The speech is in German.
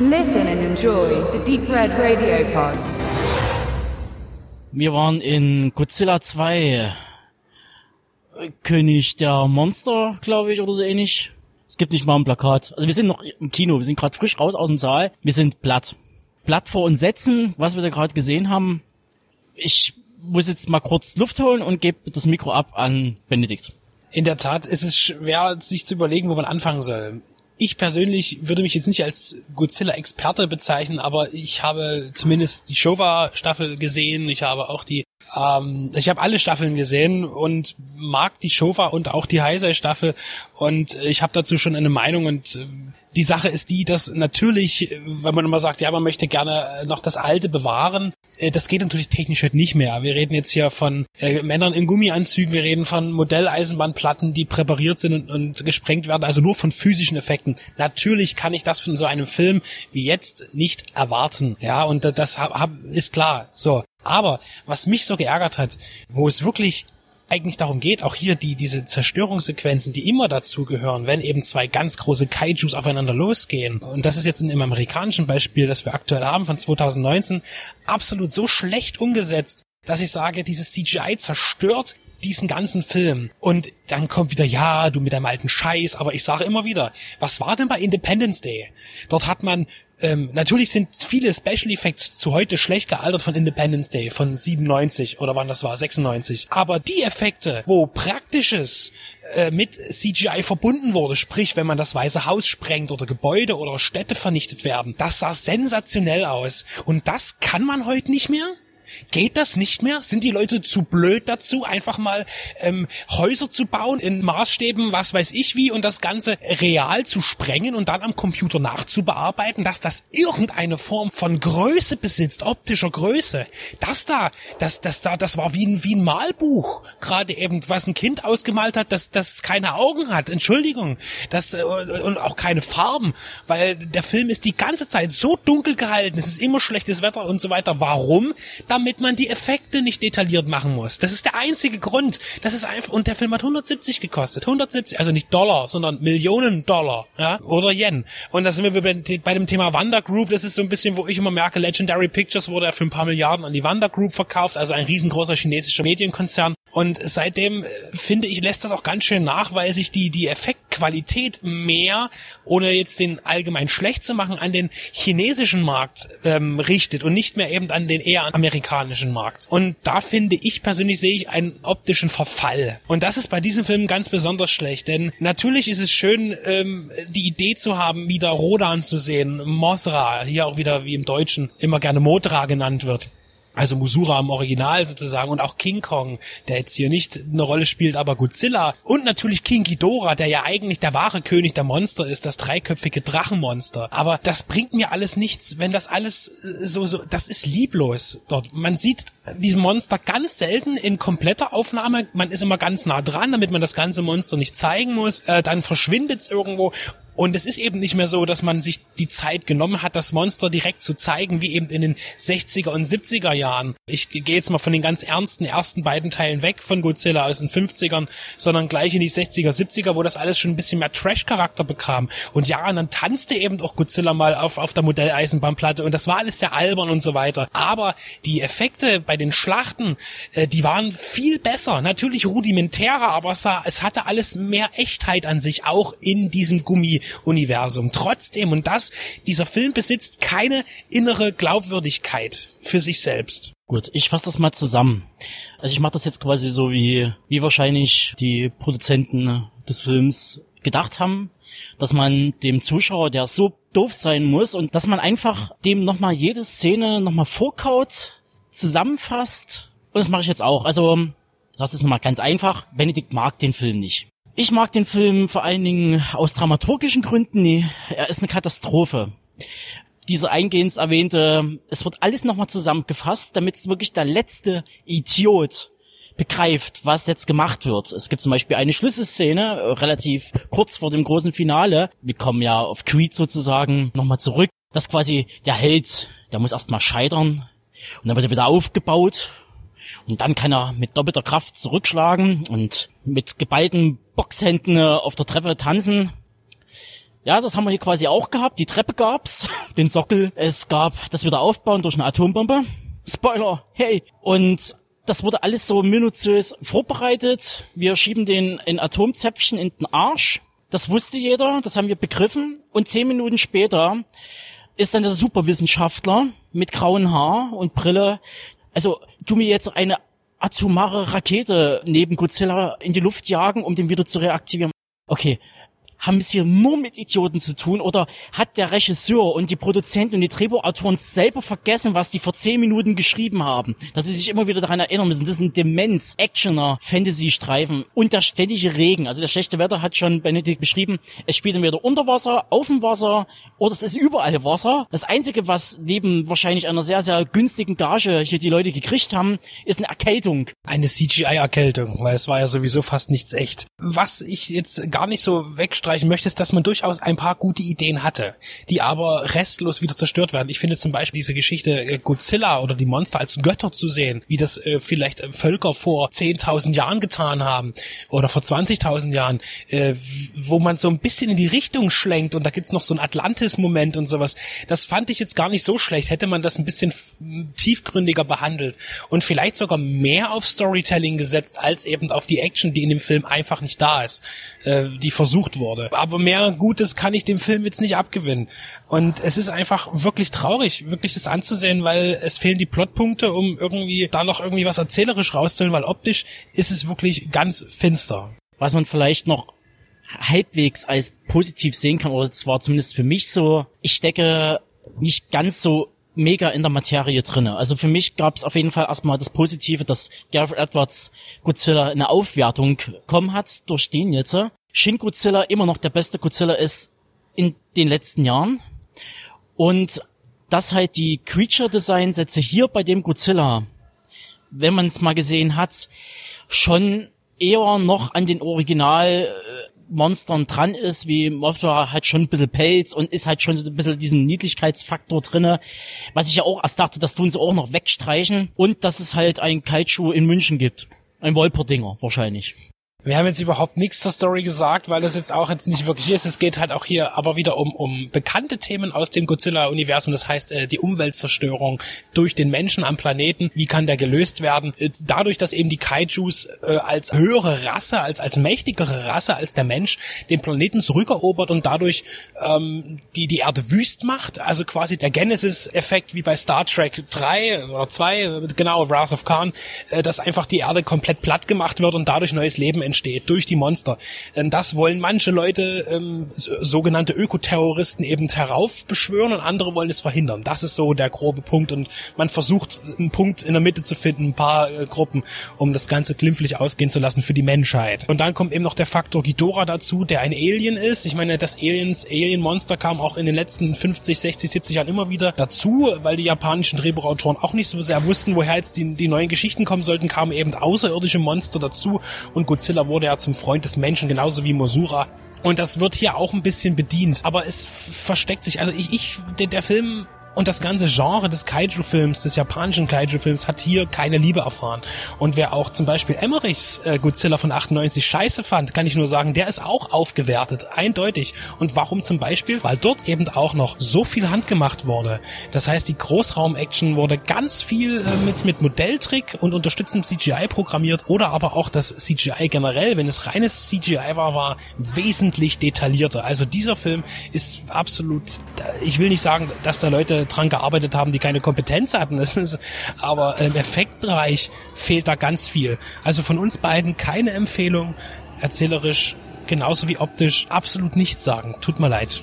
Listen and enjoy the Deep Red Radio Pod. Wir waren in Godzilla 2. König der Monster, glaube ich, oder so ähnlich. Es gibt nicht mal ein Plakat. Also wir sind noch im Kino, wir sind gerade frisch raus aus dem Saal. Wir sind platt. Platt vor uns setzen, was wir da gerade gesehen haben. Ich muss jetzt mal kurz Luft holen und gebe das Mikro ab an Benedikt. In der Tat ist es schwer, sich zu überlegen, wo man anfangen soll. Ich persönlich würde mich jetzt nicht als Godzilla-Experte bezeichnen, aber ich habe zumindest die Showa-Staffel gesehen. Ich habe auch die, ähm, ich habe alle Staffeln gesehen und mag die Showa und auch die Heisei-Staffel und ich habe dazu schon eine Meinung und äh, die Sache ist die, dass natürlich, wenn man immer sagt, ja, man möchte gerne noch das Alte bewahren, äh, das geht natürlich technisch halt nicht mehr. Wir reden jetzt hier von äh, Männern in Gummianzügen, wir reden von Modelleisenbahnplatten, die präpariert sind und, und gesprengt werden, also nur von physischen Effekten. Natürlich kann ich das von so einem Film wie jetzt nicht erwarten. Ja, und das hab, hab, ist klar. So. Aber was mich so geärgert hat, wo es wirklich eigentlich darum geht, auch hier die, diese Zerstörungssequenzen, die immer dazugehören, wenn eben zwei ganz große Kaijus aufeinander losgehen. Und das ist jetzt in dem amerikanischen Beispiel, das wir aktuell haben von 2019, absolut so schlecht umgesetzt, dass ich sage, dieses CGI zerstört diesen ganzen Film. Und dann kommt wieder, ja, du mit deinem alten Scheiß, aber ich sage immer wieder, was war denn bei Independence Day? Dort hat man ähm, natürlich sind viele Special Effects zu heute schlecht gealtert von Independence Day von 97 oder wann das war, 96. Aber die Effekte, wo praktisches äh, mit CGI verbunden wurde, sprich, wenn man das Weiße Haus sprengt oder Gebäude oder Städte vernichtet werden, das sah sensationell aus. Und das kann man heute nicht mehr? Geht das nicht mehr? Sind die Leute zu blöd dazu, einfach mal ähm, Häuser zu bauen in Maßstäben, was weiß ich wie, und das Ganze real zu sprengen und dann am Computer nachzubearbeiten, dass das irgendeine Form von Größe besitzt, optischer Größe? Das da, das, das da, das war wie ein, wie ein Malbuch. Gerade eben, was ein Kind ausgemalt hat, das, das keine Augen hat. Entschuldigung. Das, äh, und auch keine Farben. Weil der Film ist die ganze Zeit so dunkel gehalten. Es ist immer schlechtes Wetter und so weiter. Warum? damit man die Effekte nicht detailliert machen muss. Das ist der einzige Grund. Das ist einfach, und der Film hat 170 gekostet. 170, also nicht Dollar, sondern Millionen Dollar, ja, oder Yen. Und da sind wir bei, dem Thema Wanda Group. Das ist so ein bisschen, wo ich immer merke, Legendary Pictures wurde ja für ein paar Milliarden an die Wanda Group verkauft, also ein riesengroßer chinesischer Medienkonzern. Und seitdem, äh, finde ich, lässt das auch ganz schön nach, weil sich die, die Effektqualität mehr, ohne jetzt den allgemein schlecht zu machen, an den chinesischen Markt ähm, richtet und nicht mehr eben an den eher amerikanischen Markt. Und da finde ich persönlich sehe ich einen optischen Verfall. Und das ist bei diesem Film ganz besonders schlecht, denn natürlich ist es schön, ähm, die Idee zu haben, wieder Rodan zu sehen, Mosra, hier auch wieder wie im Deutschen immer gerne Motra genannt wird also Musura im Original sozusagen und auch King Kong, der jetzt hier nicht eine Rolle spielt, aber Godzilla und natürlich King Ghidorah, der ja eigentlich der wahre König der Monster ist, das dreiköpfige Drachenmonster. Aber das bringt mir alles nichts, wenn das alles äh, so so das ist lieblos dort. Man sieht diesem Monster ganz selten in kompletter Aufnahme. Man ist immer ganz nah dran, damit man das ganze Monster nicht zeigen muss. Äh, dann verschwindet es irgendwo und es ist eben nicht mehr so, dass man sich die Zeit genommen hat, das Monster direkt zu zeigen, wie eben in den 60er und 70er Jahren. Ich gehe jetzt mal von den ganz ernsten ersten beiden Teilen weg von Godzilla aus den 50ern, sondern gleich in die 60er, 70er, wo das alles schon ein bisschen mehr Trash-Charakter bekam. Und ja, und dann tanzte eben auch Godzilla mal auf, auf der Modelleisenbahnplatte und das war alles sehr albern und so weiter. Aber die Effekte bei den Schlachten, äh, die waren viel besser. Natürlich rudimentärer, aber es, hatte alles mehr Echtheit an sich, auch in diesem Gummi Universum. Trotzdem, und das, dieser Film besitzt keine innere Glaubwürdigkeit für sich selbst. Gut, ich fasse das mal zusammen. Also ich mache das jetzt quasi so wie, wie wahrscheinlich die Produzenten des Films gedacht haben, dass man dem Zuschauer, der so doof sein muss und dass man einfach dem nochmal jede Szene nochmal vorkaut, zusammenfasst. Und das mache ich jetzt auch. Also, ich sage es nochmal ganz einfach, Benedikt mag den Film nicht. Ich mag den Film vor allen Dingen aus dramaturgischen Gründen. Nee, er ist eine Katastrophe. Dieser eingehends erwähnte, es wird alles nochmal zusammengefasst, damit es wirklich der letzte Idiot begreift, was jetzt gemacht wird. Es gibt zum Beispiel eine Schlüsselszene, äh, relativ kurz vor dem großen Finale. Wir kommen ja auf Creed sozusagen nochmal zurück. Das quasi der Held, der muss erstmal scheitern. Und dann wird er wieder aufgebaut und dann kann er mit doppelter Kraft zurückschlagen und mit geballten Boxhänden auf der Treppe tanzen. Ja, das haben wir hier quasi auch gehabt. Die Treppe gab's, den Sockel. Es gab das wieder aufbauen durch eine Atombombe. Spoiler, hey. Und das wurde alles so minutiös vorbereitet. Wir schieben den in Atomzäpfchen in den Arsch. Das wusste jeder, das haben wir begriffen. Und zehn Minuten später ist dann der Superwissenschaftler mit grauen Haar und Brille. Also, du mir jetzt eine atomare Rakete neben Godzilla in die Luft jagen, um den wieder zu reaktivieren. Okay, haben es hier nur mit Idioten zu tun oder hat der Regisseur und die Produzenten und die Drehbuchautoren selber vergessen, was die vor zehn Minuten geschrieben haben? Dass sie sich immer wieder daran erinnern müssen. Das sind Demenz, Actioner, Fantasy-Streifen und der ständige Regen. Also der schlechte Wetter hat schon Benedikt beschrieben, es spielt entweder unter Wasser, auf dem Wasser oder es ist überall Wasser. Das Einzige, was neben wahrscheinlich einer sehr, sehr günstigen Gage hier die Leute gekriegt haben, ist eine Erkältung. Eine CGI-Erkältung, weil es war ja sowieso fast nichts echt. Was ich jetzt gar nicht so wegstreiche, unterstreichen möchte, ist, dass man durchaus ein paar gute Ideen hatte, die aber restlos wieder zerstört werden. Ich finde zum Beispiel diese Geschichte äh, Godzilla oder die Monster als Götter zu sehen, wie das äh, vielleicht äh, Völker vor 10.000 Jahren getan haben oder vor 20.000 Jahren, äh, wo man so ein bisschen in die Richtung schlenkt und da gibt's noch so ein Atlantis-Moment und sowas. Das fand ich jetzt gar nicht so schlecht. Hätte man das ein bisschen tiefgründiger behandelt und vielleicht sogar mehr auf Storytelling gesetzt, als eben auf die Action, die in dem Film einfach nicht da ist, äh, die versucht wurde. Aber mehr Gutes kann ich dem Film jetzt nicht abgewinnen. Und es ist einfach wirklich traurig, wirklich das anzusehen, weil es fehlen die Plotpunkte, um irgendwie da noch irgendwie was erzählerisch rauszuholen, weil optisch ist es wirklich ganz finster. Was man vielleicht noch halbwegs als positiv sehen kann, oder zwar zumindest für mich so, ich stecke nicht ganz so mega in der Materie drinne. Also für mich gab es auf jeden Fall erstmal das Positive, dass Gareth Edwards Godzilla eine Aufwertung bekommen hat durch den jetzt. Shin Godzilla immer noch der beste Godzilla ist in den letzten Jahren. Und dass halt die Creature Design Sätze hier bei dem Godzilla, wenn man es mal gesehen hat, schon eher noch an den Original Monstern dran ist, wie Mothra hat schon ein bisschen Pelz und ist halt schon ein bisschen diesen Niedlichkeitsfaktor drinne, was ich ja auch erst dachte, das tun sie auch noch wegstreichen und dass es halt ein Kaiju in München gibt. Ein Wolperdinger wahrscheinlich. Wir haben jetzt überhaupt nichts zur Story gesagt, weil das jetzt auch jetzt nicht wirklich ist. Es geht halt auch hier aber wieder um, um bekannte Themen aus dem Godzilla-Universum. Das heißt, äh, die Umweltzerstörung durch den Menschen am Planeten. Wie kann der gelöst werden? Äh, dadurch, dass eben die Kaijus äh, als höhere Rasse, als, als mächtigere Rasse als der Mensch den Planeten zurückerobert und dadurch ähm, die, die Erde wüst macht. Also quasi der Genesis-Effekt wie bei Star Trek 3 oder 2, genau, Wrath of Khan, äh, dass einfach die Erde komplett platt gemacht wird und dadurch neues Leben entsteht entsteht durch die Monster. Das wollen manche Leute, ähm, sogenannte Ökoterroristen, eben heraufbeschwören und andere wollen es verhindern. Das ist so der grobe Punkt und man versucht einen Punkt in der Mitte zu finden, ein paar äh, Gruppen, um das Ganze glimpflich ausgehen zu lassen für die Menschheit. Und dann kommt eben noch der Faktor Ghidorah dazu, der ein Alien ist. Ich meine, das Aliens, Alien-Monster kam auch in den letzten 50, 60, 70 Jahren immer wieder dazu, weil die japanischen Drehbuchautoren auch nicht so sehr wussten, woher jetzt die, die neuen Geschichten kommen sollten, kamen eben außerirdische Monster dazu und Godzilla wurde ja zum Freund des Menschen, genauso wie Mosura. Und das wird hier auch ein bisschen bedient. Aber es versteckt sich, also ich, ich der, der Film und das ganze Genre des Kaiju-Films, des japanischen Kaiju-Films, hat hier keine Liebe erfahren. Und wer auch zum Beispiel Emmerichs äh, Godzilla von 98 scheiße fand, kann ich nur sagen, der ist auch aufgewertet, eindeutig. Und warum zum Beispiel? Weil dort eben auch noch so viel handgemacht wurde. Das heißt, die Großraum-Action wurde ganz viel äh, mit, mit Modelltrick und unterstützendem CGI programmiert oder aber auch das CGI generell, wenn es reines CGI war, war wesentlich detaillierter. Also dieser Film ist absolut, ich will nicht sagen, dass da Leute dran gearbeitet haben, die keine Kompetenz hatten. Ist, aber im Effektbereich fehlt da ganz viel. Also von uns beiden keine Empfehlung, erzählerisch genauso wie optisch absolut nichts sagen. Tut mir leid.